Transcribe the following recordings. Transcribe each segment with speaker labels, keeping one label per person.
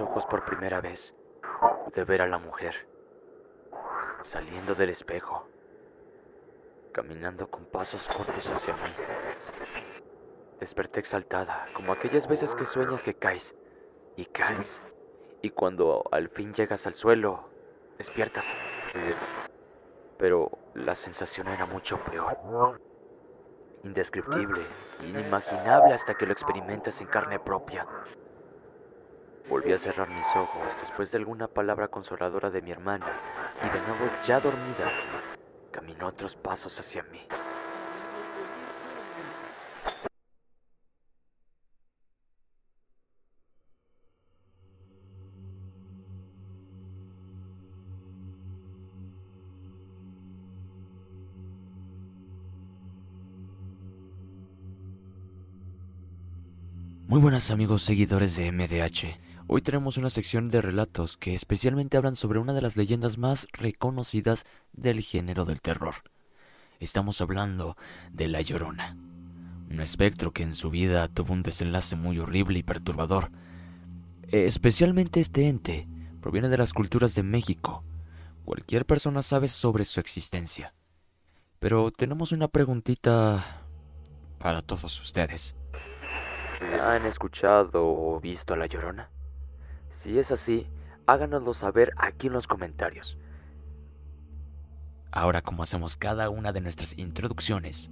Speaker 1: ojos por primera vez, pude ver a la mujer saliendo del espejo, caminando con pasos cortos hacia mí. Desperté exaltada, como aquellas veces que sueñas que caes y caes, y cuando al fin llegas al suelo, despiertas. Pero la sensación era mucho peor. Indescriptible, inimaginable hasta que lo experimentas en carne propia. Volví a cerrar mis ojos después de alguna palabra consoladora de mi hermana y de nuevo ya dormida, caminó otros pasos hacia mí.
Speaker 2: Muy buenas amigos seguidores de MDH. Hoy tenemos una sección de relatos que especialmente hablan sobre una de las leyendas más reconocidas del género del terror. Estamos hablando de La Llorona, un espectro que en su vida tuvo un desenlace muy horrible y perturbador. Especialmente este ente proviene de las culturas de México. Cualquier persona sabe sobre su existencia. Pero tenemos una preguntita para todos ustedes.
Speaker 1: ¿Han escuchado o visto a La Llorona? Si es así, háganoslo saber aquí en los comentarios.
Speaker 2: Ahora como hacemos cada una de nuestras introducciones,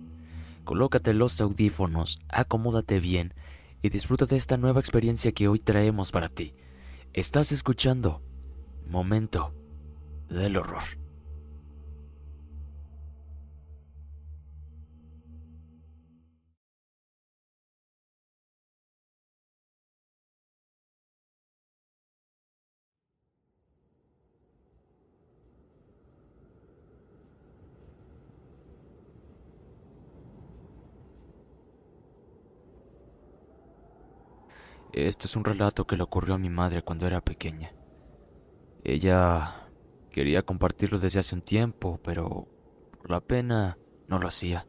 Speaker 2: colócate los audífonos, acomódate bien y disfruta de esta nueva experiencia que hoy traemos para ti. Estás escuchando Momento del Horror. Este es un relato que le ocurrió a mi madre cuando era pequeña. Ella quería compartirlo desde hace un tiempo, pero por la pena no lo hacía.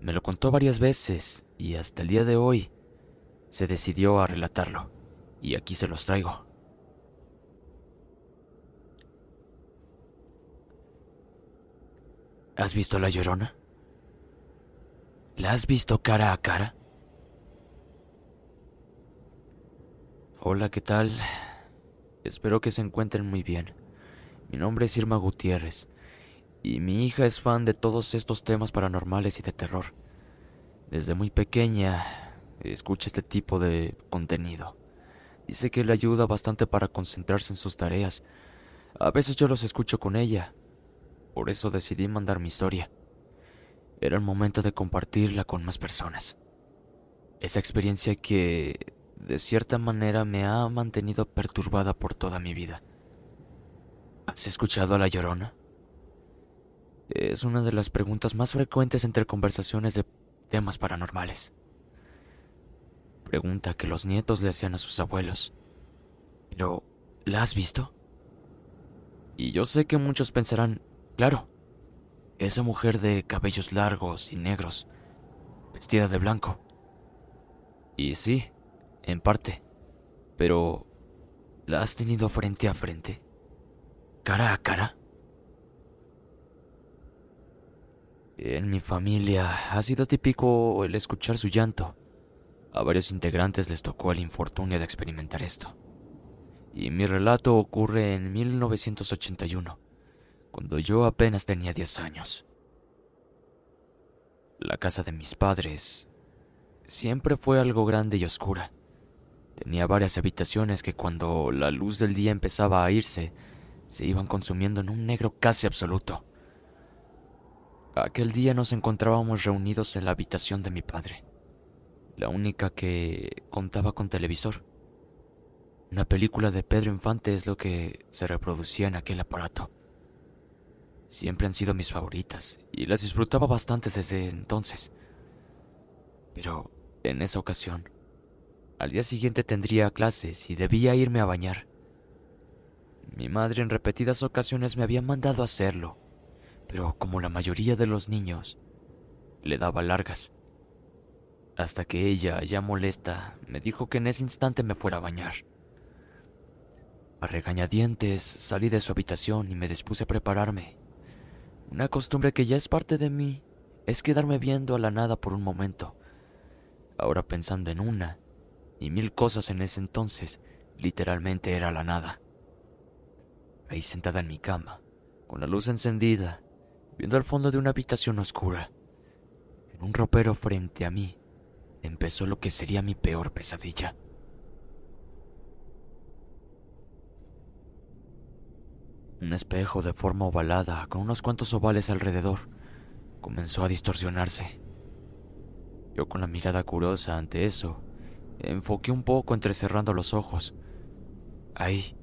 Speaker 2: Me lo contó varias veces y hasta el día de hoy se decidió a relatarlo. Y aquí se los traigo. ¿Has visto la llorona? ¿La has visto cara a cara? Hola, ¿qué tal? Espero que se encuentren muy bien. Mi nombre es Irma Gutiérrez y mi hija es fan de todos estos temas paranormales y de terror. Desde muy pequeña escucha este tipo de contenido. Dice que le ayuda bastante para concentrarse en sus tareas. A veces yo los escucho con ella. Por eso decidí mandar mi historia. Era el momento de compartirla con más personas. Esa experiencia que, de cierta manera, me ha mantenido perturbada por toda mi vida. ¿Has escuchado a La Llorona? Es una de las preguntas más frecuentes entre conversaciones de temas paranormales. Pregunta que los nietos le hacían a sus abuelos. Pero, ¿la has visto? Y yo sé que muchos pensarán, claro, esa mujer de cabellos largos y negros, vestida de blanco. Y sí, en parte, pero ¿la has tenido frente a frente? ¿Cara a cara? En mi familia ha sido típico el escuchar su llanto. A varios integrantes les tocó el infortunio de experimentar esto. Y mi relato ocurre en 1981, cuando yo apenas tenía 10 años. La casa de mis padres siempre fue algo grande y oscura. Tenía varias habitaciones que cuando la luz del día empezaba a irse, se iban consumiendo en un negro casi absoluto. Aquel día nos encontrábamos reunidos en la habitación de mi padre la única que contaba con televisor. Una película de Pedro Infante es lo que se reproducía en aquel aparato. Siempre han sido mis favoritas y las disfrutaba bastante desde entonces. Pero en esa ocasión, al día siguiente tendría clases y debía irme a bañar. Mi madre en repetidas ocasiones me había mandado hacerlo, pero como la mayoría de los niños, le daba largas hasta que ella, ya molesta, me dijo que en ese instante me fuera a bañar. A regañadientes salí de su habitación y me dispuse a prepararme. Una costumbre que ya es parte de mí es quedarme viendo a la nada por un momento. Ahora pensando en una y mil cosas en ese entonces, literalmente era la nada. Ahí sentada en mi cama, con la luz encendida, viendo al fondo de una habitación oscura, en un ropero frente a mí, empezó lo que sería mi peor pesadilla. Un espejo de forma ovalada, con unos cuantos ovales alrededor, comenzó a distorsionarse. Yo con la mirada curiosa ante eso, enfoqué un poco entrecerrando los ojos. Ahí,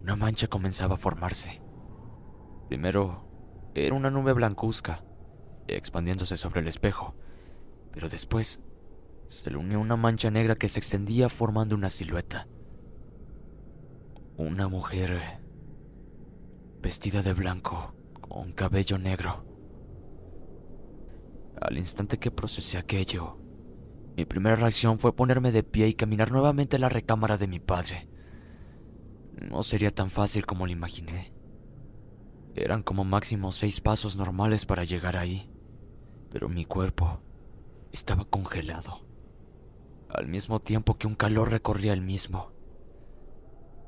Speaker 2: una mancha comenzaba a formarse. Primero, era una nube blancuzca, expandiéndose sobre el espejo, pero después se le unió una mancha negra que se extendía formando una silueta. Una mujer vestida de blanco, con cabello negro. Al instante que procesé aquello, mi primera reacción fue ponerme de pie y caminar nuevamente a la recámara de mi padre. No sería tan fácil como lo imaginé. Eran como máximo seis pasos normales para llegar ahí, pero mi cuerpo estaba congelado al mismo tiempo que un calor recorría el mismo.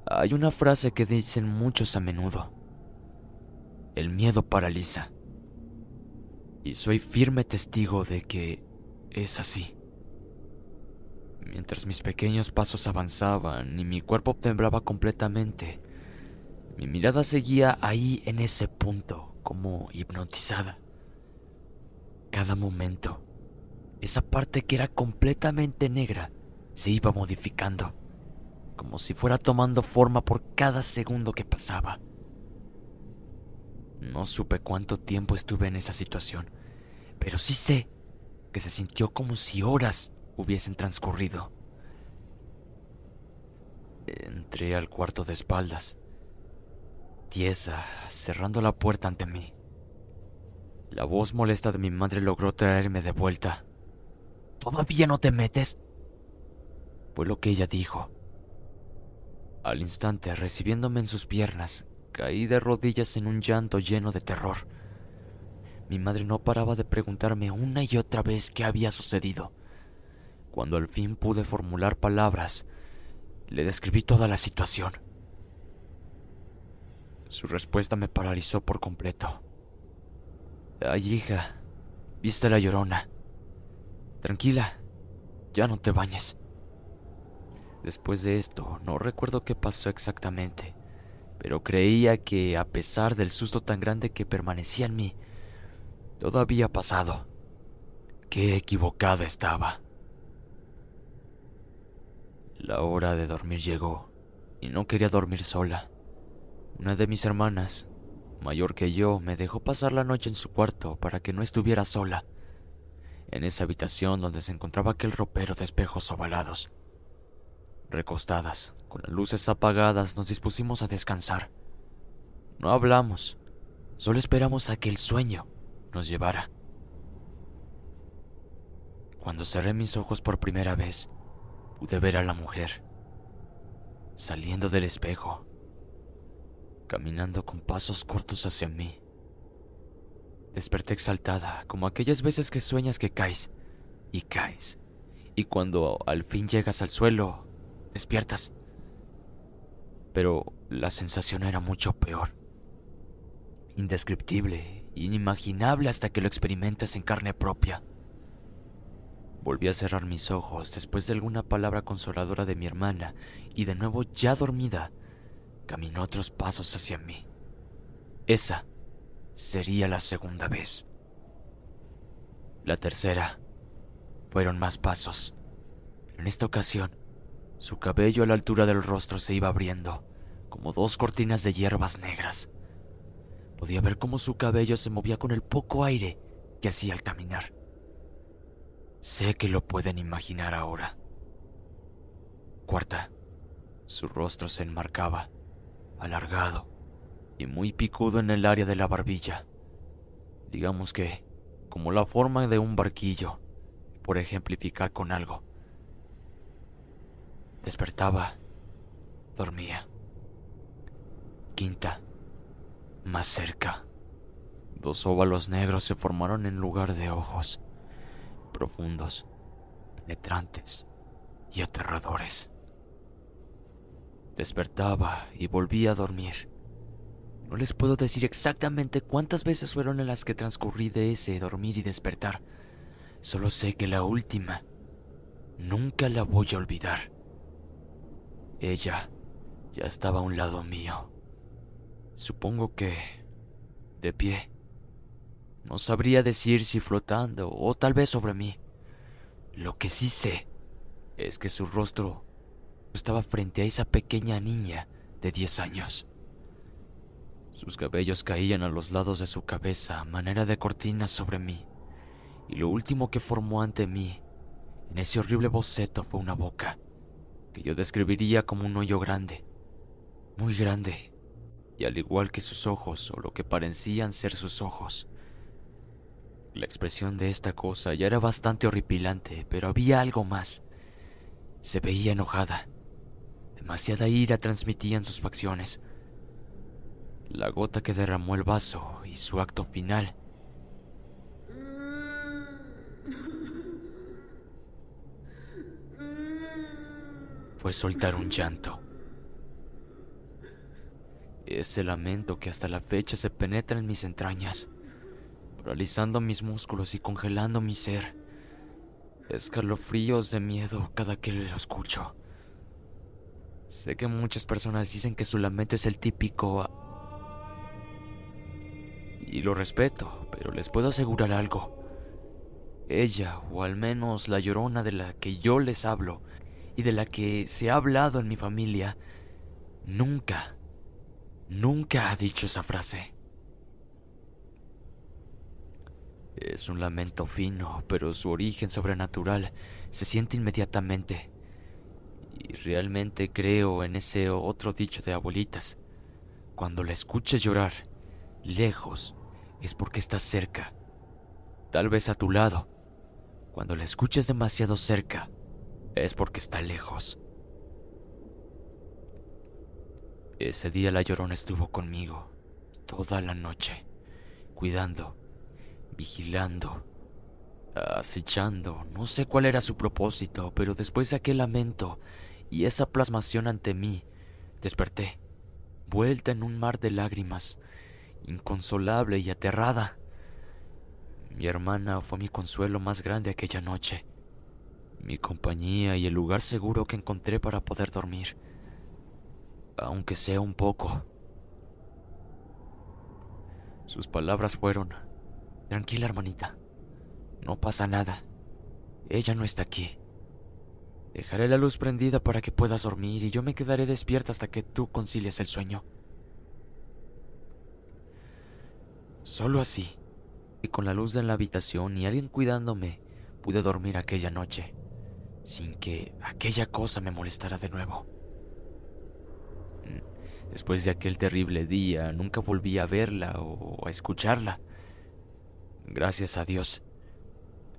Speaker 2: Hay una frase que dicen muchos a menudo. El miedo paraliza. Y soy firme testigo de que es así. Mientras mis pequeños pasos avanzaban y mi cuerpo temblaba completamente, mi mirada seguía ahí en ese punto, como hipnotizada. Cada momento esa parte que era completamente negra se iba modificando, como si fuera tomando forma por cada segundo que pasaba. No supe cuánto tiempo estuve en esa situación, pero sí sé que se sintió como si horas hubiesen transcurrido. Entré al cuarto de espaldas tiesa, cerrando la puerta ante mí. La voz molesta de mi madre logró traerme de vuelta. ¿Todavía no te metes? Fue lo que ella dijo. Al instante, recibiéndome en sus piernas, caí de rodillas en un llanto lleno de terror. Mi madre no paraba de preguntarme una y otra vez qué había sucedido. Cuando al fin pude formular palabras, le describí toda la situación. Su respuesta me paralizó por completo. Ay, hija, viste la llorona. Tranquila, ya no te bañes. Después de esto, no recuerdo qué pasó exactamente, pero creía que, a pesar del susto tan grande que permanecía en mí, todo había pasado. Qué equivocada estaba. La hora de dormir llegó, y no quería dormir sola. Una de mis hermanas, mayor que yo, me dejó pasar la noche en su cuarto para que no estuviera sola, en esa habitación donde se encontraba aquel ropero de espejos ovalados. Recostadas, con las luces apagadas, nos dispusimos a descansar. No hablamos, solo esperamos a que el sueño nos llevara. Cuando cerré mis ojos por primera vez, pude ver a la mujer saliendo del espejo, caminando con pasos cortos hacia mí. Desperté exaltada, como aquellas veces que sueñas que caes y caes, y cuando al fin llegas al suelo, despiertas. Pero la sensación era mucho peor. Indescriptible, inimaginable hasta que lo experimentas en carne propia. Volví a cerrar mis ojos después de alguna palabra consoladora de mi hermana y de nuevo ya dormida, caminó otros pasos hacia mí. Esa sería la segunda vez. La tercera fueron más pasos. en esta ocasión su cabello a la altura del rostro se iba abriendo, como dos cortinas de hierbas negras. Podía ver cómo su cabello se movía con el poco aire que hacía al caminar. Sé que lo pueden imaginar ahora. Cuarta, su rostro se enmarcaba, alargado y muy picudo en el área de la barbilla. Digamos que, como la forma de un barquillo, por ejemplificar con algo. Despertaba. Dormía. Quinta. Más cerca. Dos óvalos negros se formaron en lugar de ojos. Profundos, penetrantes y aterradores. Despertaba y volvía a dormir. No les puedo decir exactamente cuántas veces fueron en las que transcurrí de ese dormir y despertar. Solo sé que la última nunca la voy a olvidar. Ella ya estaba a un lado mío. Supongo que... de pie. No sabría decir si flotando o tal vez sobre mí. Lo que sí sé es que su rostro estaba frente a esa pequeña niña de 10 años. Sus cabellos caían a los lados de su cabeza a manera de cortinas sobre mí, y lo último que formó ante mí en ese horrible boceto fue una boca que yo describiría como un hoyo grande, muy grande, y al igual que sus ojos, o lo que parecían ser sus ojos. La expresión de esta cosa ya era bastante horripilante, pero había algo más. Se veía enojada. Demasiada ira transmitía en sus facciones. La gota que derramó el vaso y su acto final fue soltar un llanto. Ese lamento que hasta la fecha se penetra en mis entrañas, paralizando mis músculos y congelando mi ser. Escalofríos de miedo cada que lo escucho. Sé que muchas personas dicen que su lamento es el típico... Y lo respeto, pero les puedo asegurar algo. Ella, o al menos la llorona de la que yo les hablo, y de la que se ha hablado en mi familia, nunca, nunca ha dicho esa frase. Es un lamento fino, pero su origen sobrenatural se siente inmediatamente. Y realmente creo en ese otro dicho de abuelitas. cuando la escuches llorar, lejos, es porque estás cerca. Tal vez a tu lado. Cuando la escuches demasiado cerca, es porque está lejos. Ese día la llorona estuvo conmigo toda la noche, cuidando, vigilando, acechando. No sé cuál era su propósito, pero después de aquel lamento y esa plasmación ante mí, desperté, vuelta en un mar de lágrimas, inconsolable y aterrada. Mi hermana fue mi consuelo más grande aquella noche, mi compañía y el lugar seguro que encontré para poder dormir, aunque sea un poco. Sus palabras fueron, tranquila hermanita, no pasa nada, ella no está aquí. Dejaré la luz prendida para que puedas dormir y yo me quedaré despierta hasta que tú concilies el sueño. Solo así, y con la luz en la habitación y alguien cuidándome, pude dormir aquella noche, sin que aquella cosa me molestara de nuevo. Después de aquel terrible día, nunca volví a verla o a escucharla. Gracias a Dios.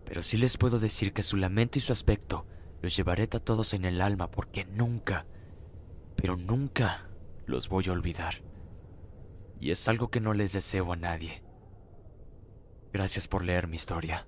Speaker 2: Pero sí les puedo decir que su lamento y su aspecto los llevaré a todos en el alma porque nunca, pero nunca los voy a olvidar. Y es algo que no les deseo a nadie. Gracias por leer mi historia.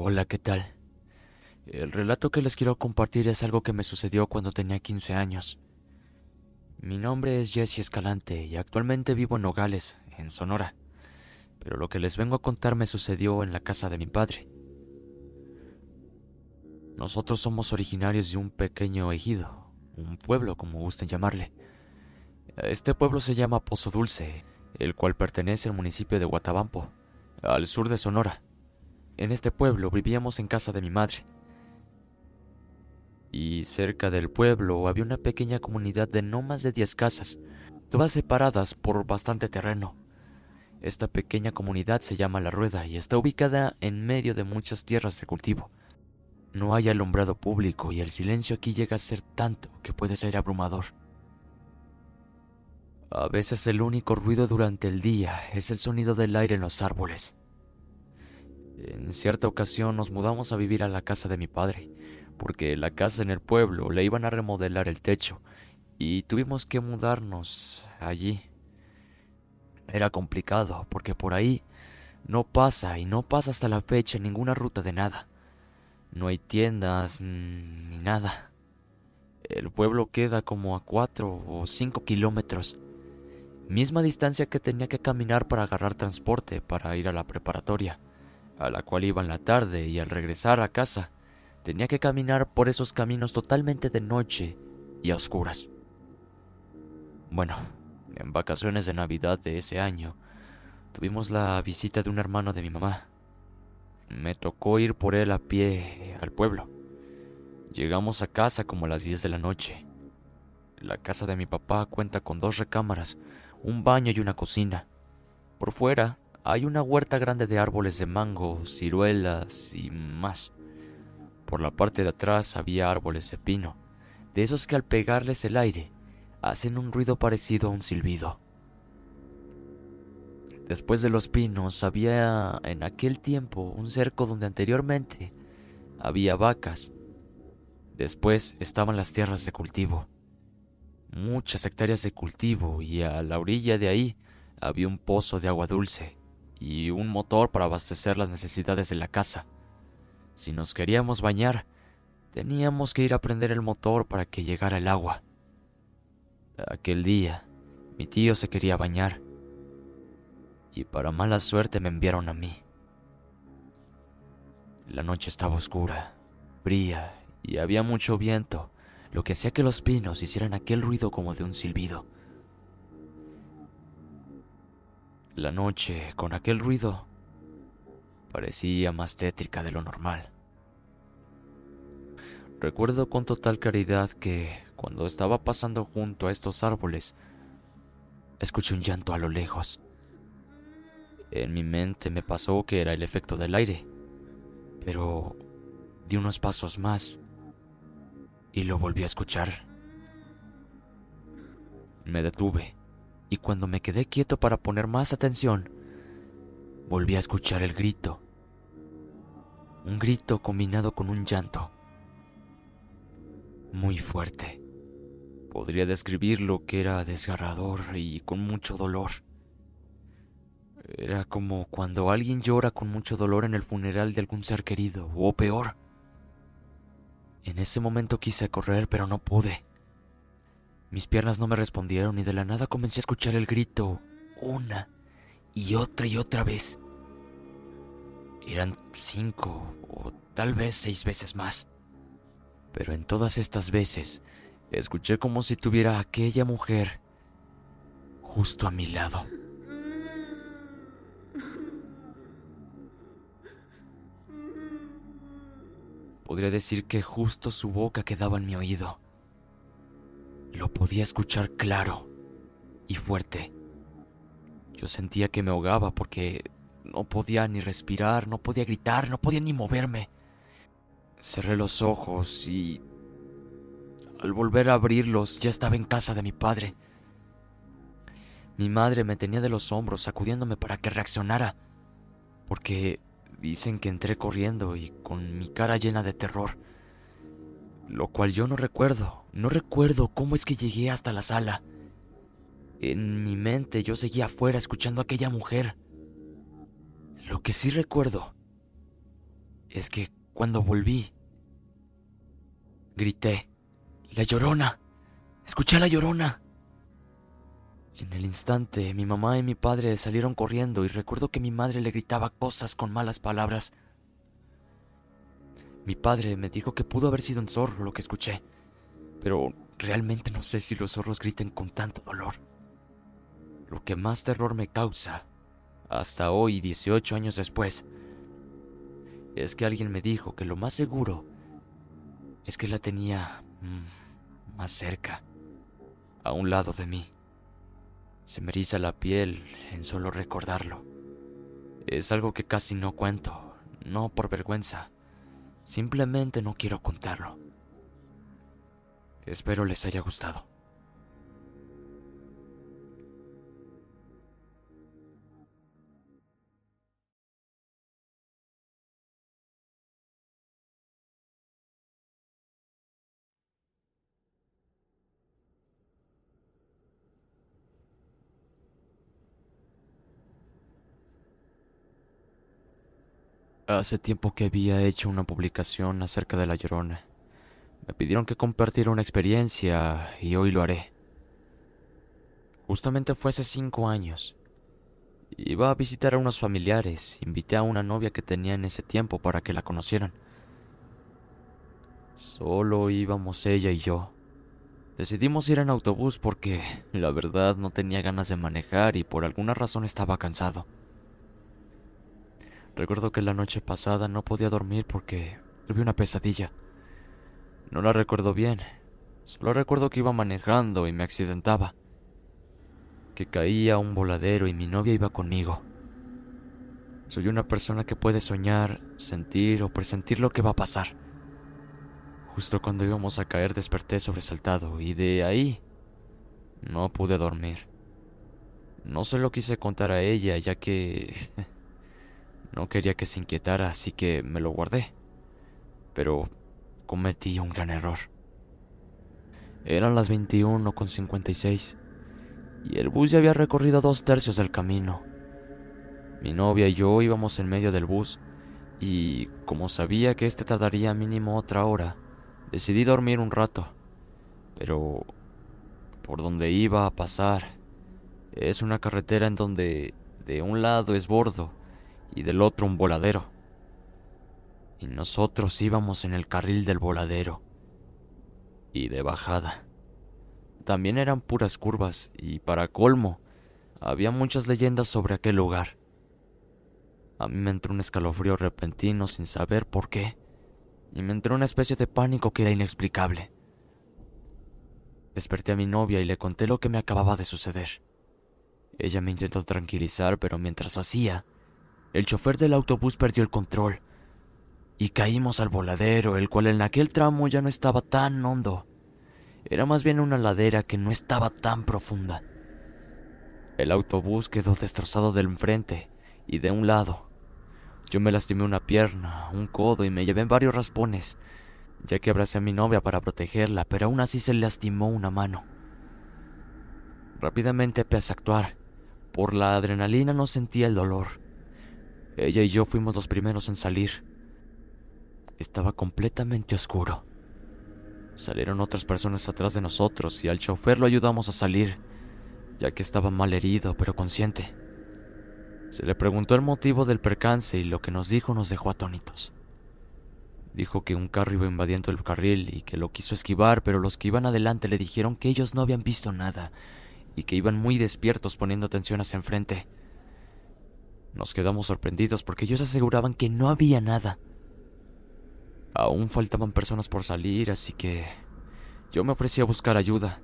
Speaker 2: Hola, ¿qué tal? El relato que les quiero compartir es algo que me sucedió cuando tenía 15 años. Mi nombre es Jesse Escalante y actualmente vivo en Nogales, en Sonora. Pero lo que les vengo a contar me sucedió en la casa de mi padre. Nosotros somos originarios de un pequeño ejido, un pueblo como gusten llamarle. Este pueblo se llama Pozo Dulce, el cual pertenece al municipio de Guatabampo, al sur de Sonora. En este pueblo vivíamos en casa de mi madre. Y cerca del pueblo había una pequeña comunidad de no más de 10 casas, todas separadas por bastante terreno. Esta pequeña comunidad se llama La Rueda y está ubicada en medio de muchas tierras de cultivo. No hay alumbrado público y el silencio aquí llega a ser tanto que puede ser abrumador. A veces el único ruido durante el día es el sonido del aire en los árboles. En cierta ocasión nos mudamos a vivir a la casa de mi padre, porque la casa en el pueblo le iban a remodelar el techo y tuvimos que mudarnos allí. Era complicado porque por ahí no pasa y no pasa hasta la fecha ninguna ruta de nada. No hay tiendas ni nada. El pueblo queda como a cuatro o cinco kilómetros. Misma distancia que tenía que caminar para agarrar transporte para ir a la preparatoria, a la cual iba en la tarde y al regresar a casa tenía que caminar por esos caminos totalmente de noche y a oscuras. Bueno, en vacaciones de Navidad de ese año, tuvimos la visita de un hermano de mi mamá. Me tocó ir por él a pie al pueblo. Llegamos a casa como a las 10 de la noche. La casa de mi papá cuenta con dos recámaras, un baño y una cocina. Por fuera hay una huerta grande de árboles de mango, ciruelas y más. Por la parte de atrás había árboles de pino, de esos que al pegarles el aire hacen un ruido parecido a un silbido. Después de los pinos había en aquel tiempo un cerco donde anteriormente había vacas. Después estaban las tierras de cultivo. Muchas hectáreas de cultivo y a la orilla de ahí había un pozo de agua dulce y un motor para abastecer las necesidades de la casa. Si nos queríamos bañar, teníamos que ir a prender el motor para que llegara el agua. Aquel día, mi tío se quería bañar y para mala suerte me enviaron a mí. La noche estaba oscura, fría y había mucho viento, lo que hacía que los pinos hicieran aquel ruido como de un silbido. La noche, con aquel ruido, parecía más tétrica de lo normal. Recuerdo con total claridad que, cuando estaba pasando junto a estos árboles, escuché un llanto a lo lejos. En mi mente me pasó que era el efecto del aire, pero di unos pasos más y lo volví a escuchar. Me detuve y cuando me quedé quieto para poner más atención, volví a escuchar el grito. Un grito combinado con un llanto. Muy fuerte. Podría describir lo que era desgarrador y con mucho dolor. Era como cuando alguien llora con mucho dolor en el funeral de algún ser querido, o peor. En ese momento quise correr, pero no pude. Mis piernas no me respondieron y de la nada comencé a escuchar el grito una y otra y otra vez. Eran cinco o tal vez seis veces más. Pero en todas estas veces escuché como si tuviera aquella mujer justo a mi lado. Podría decir que justo su boca quedaba en mi oído. Lo podía escuchar claro y fuerte. Yo sentía que me ahogaba porque no podía ni respirar, no podía gritar, no podía ni moverme. Cerré los ojos y al volver a abrirlos ya estaba en casa de mi padre. Mi madre me tenía de los hombros sacudiéndome para que reaccionara, porque Dicen que entré corriendo y con mi cara llena de terror, lo cual yo no recuerdo. No recuerdo cómo es que llegué hasta la sala. En mi mente yo seguía afuera escuchando a aquella mujer. Lo que sí recuerdo es que cuando volví, grité, La llorona. Escuché a la llorona. En el instante, mi mamá y mi padre salieron corriendo y recuerdo que mi madre le gritaba cosas con malas palabras. Mi padre me dijo que pudo haber sido un zorro lo que escuché, pero realmente no sé si los zorros griten con tanto dolor. Lo que más terror me causa, hasta hoy, 18 años después, es que alguien me dijo que lo más seguro es que la tenía mm, más cerca, a un lado de mí. Se me eriza la piel en solo recordarlo. Es algo que casi no cuento, no por vergüenza, simplemente no quiero contarlo. Espero les haya gustado. Hace tiempo que había hecho una publicación acerca de La Llorona. Me pidieron que compartiera una experiencia y hoy lo haré. Justamente fue hace cinco años. Iba a visitar a unos familiares. Invité a una novia que tenía en ese tiempo para que la conocieran. Solo íbamos ella y yo. Decidimos ir en autobús porque, la verdad, no tenía ganas de manejar y por alguna razón estaba cansado. Recuerdo que la noche pasada no podía dormir porque tuve una pesadilla. No la recuerdo bien. Solo recuerdo que iba manejando y me accidentaba. Que caía un voladero y mi novia iba conmigo. Soy una persona que puede soñar, sentir o presentir lo que va a pasar. Justo cuando íbamos a caer desperté sobresaltado y de ahí no pude dormir. No se lo quise contar a ella ya que no quería que se inquietara, así que me lo guardé. Pero cometí un gran error. Eran las 21 con 56 y el bus ya había recorrido dos tercios del camino. Mi novia y yo íbamos en medio del bus y como sabía que este tardaría mínimo otra hora, Decidí dormir un rato, pero por donde iba a pasar es una carretera en donde de un lado es bordo y del otro un voladero. Y nosotros íbamos en el carril del voladero y de bajada. También eran puras curvas y para colmo había muchas leyendas sobre aquel lugar. A mí me entró un escalofrío repentino sin saber por qué y me entró una especie de pánico que era inexplicable. Desperté a mi novia y le conté lo que me acababa de suceder. Ella me intentó tranquilizar, pero mientras lo hacía, el chofer del autobús perdió el control y caímos al voladero, el cual en aquel tramo ya no estaba tan hondo. Era más bien una ladera que no estaba tan profunda. El autobús quedó destrozado del enfrente y de un lado, yo me lastimé una pierna, un codo y me llevé varios raspones, ya que abracé a mi novia para protegerla, pero aún así se lastimó una mano. Rápidamente empecé a actuar. Por la adrenalina no sentía el dolor. Ella y yo fuimos los primeros en salir. Estaba completamente oscuro. Salieron otras personas atrás de nosotros y al chofer lo ayudamos a salir, ya que estaba mal herido pero consciente. Se le preguntó el motivo del percance y lo que nos dijo nos dejó atónitos. Dijo que un carro iba invadiendo el carril y que lo quiso esquivar, pero los que iban adelante le dijeron que ellos no habían visto nada y que iban muy despiertos poniendo atención hacia enfrente. Nos quedamos sorprendidos porque ellos aseguraban que no había nada. Aún faltaban personas por salir, así que yo me ofrecí a buscar ayuda,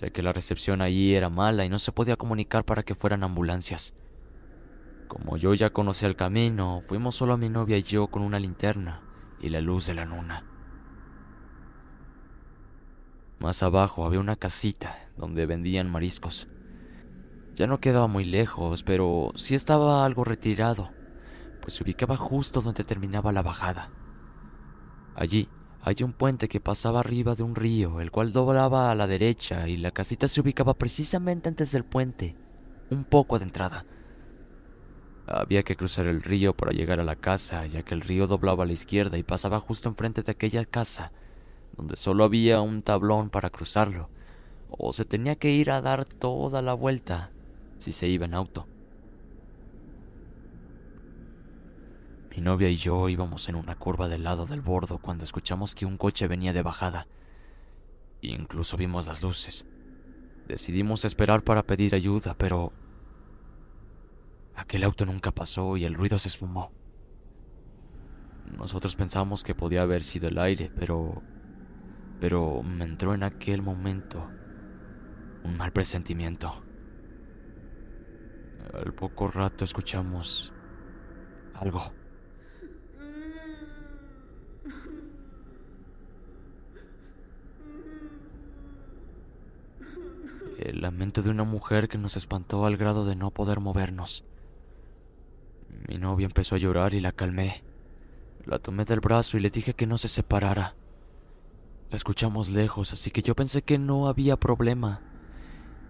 Speaker 2: ya que la recepción allí era mala y no se podía comunicar para que fueran ambulancias. Como yo ya conocía el camino, fuimos solo mi novia y yo con una linterna y la luz de la luna. Más abajo había una casita donde vendían mariscos. Ya no quedaba muy lejos, pero sí estaba algo retirado, pues se ubicaba justo donde terminaba la bajada. Allí hay un puente que pasaba arriba de un río, el cual doblaba a la derecha y la casita se ubicaba precisamente antes del puente, un poco adentrada. Había que cruzar el río para llegar a la casa, ya que el río doblaba a la izquierda y pasaba justo enfrente de aquella casa, donde solo había un tablón para cruzarlo, o se tenía que ir a dar toda la vuelta si se iba en auto. Mi novia y yo íbamos en una curva del lado del bordo cuando escuchamos que un coche venía de bajada. Incluso vimos las luces. Decidimos esperar para pedir ayuda, pero Aquel auto nunca pasó y el ruido se esfumó. Nosotros pensamos que podía haber sido el aire, pero... Pero me entró en aquel momento un mal presentimiento. Al poco rato escuchamos algo. El lamento de una mujer que nos espantó al grado de no poder movernos. Mi novia empezó a llorar y la calmé. La tomé del brazo y le dije que no se separara. La escuchamos lejos, así que yo pensé que no había problema.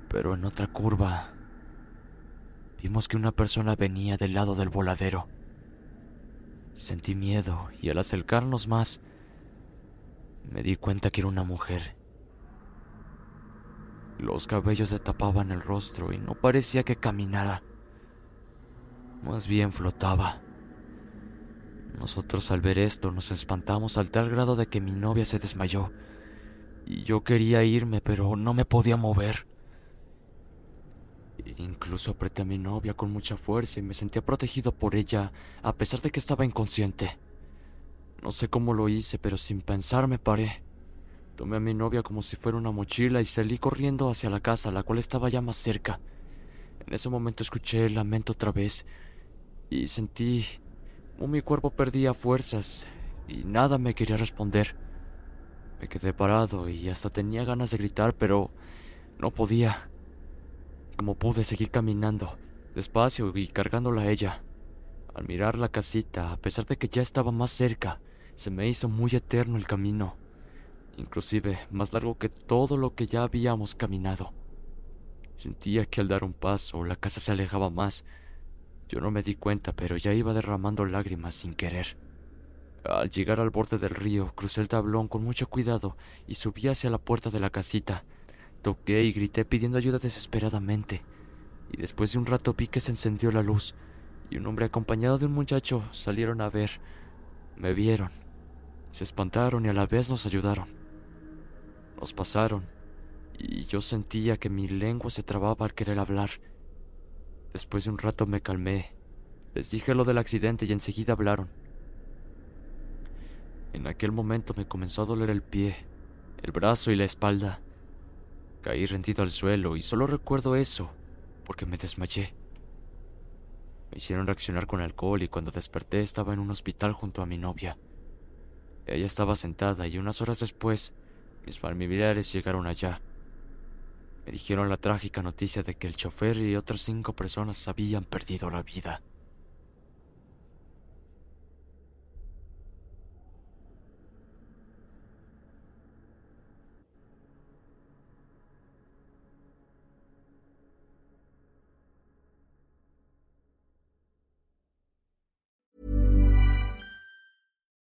Speaker 2: Pero en otra curva, vimos que una persona venía del lado del voladero. Sentí miedo y al acercarnos más, me di cuenta que era una mujer. Los cabellos le tapaban el rostro y no parecía que caminara. Más bien flotaba. Nosotros al ver esto nos espantamos al tal grado de que mi novia se desmayó. Y yo quería irme, pero no me podía mover. Incluso apreté a mi novia con mucha fuerza y me sentía protegido por ella, a pesar de que estaba inconsciente. No sé cómo lo hice, pero sin pensar me paré. Tomé a mi novia como si fuera una mochila y salí corriendo hacia la casa, la cual estaba ya más cerca. En ese momento escuché el lamento otra vez y sentí como mi cuerpo perdía fuerzas y nada me quería responder. Me quedé parado y hasta tenía ganas de gritar, pero no podía. Como pude, seguir caminando, despacio y cargándola a ella. Al mirar la casita, a pesar de que ya estaba más cerca, se me hizo muy eterno el camino, inclusive más largo que todo lo que ya habíamos caminado. Sentía que al dar un paso la casa se alejaba más. Yo no me di cuenta, pero ya iba derramando lágrimas sin querer. Al llegar al borde del río, crucé el tablón con mucho cuidado y subí hacia la puerta de la casita. Toqué y grité pidiendo ayuda desesperadamente, y después de un rato vi que se encendió la luz, y un hombre acompañado de un muchacho salieron a ver. Me vieron, se espantaron y a la vez nos ayudaron. Nos pasaron, y yo sentía que mi lengua se trababa al querer hablar. Después de un rato me calmé, les dije lo del accidente y enseguida hablaron. En aquel momento me comenzó a doler el pie, el brazo y la espalda. Caí rendido al suelo y solo recuerdo eso, porque me desmayé. Me hicieron reaccionar con alcohol y cuando desperté estaba en un hospital junto a mi novia. Ella estaba sentada y unas horas después mis familiares llegaron allá. Me dijeron la trágica noticia de que el chofer y otras cinco personas habían perdido la vida.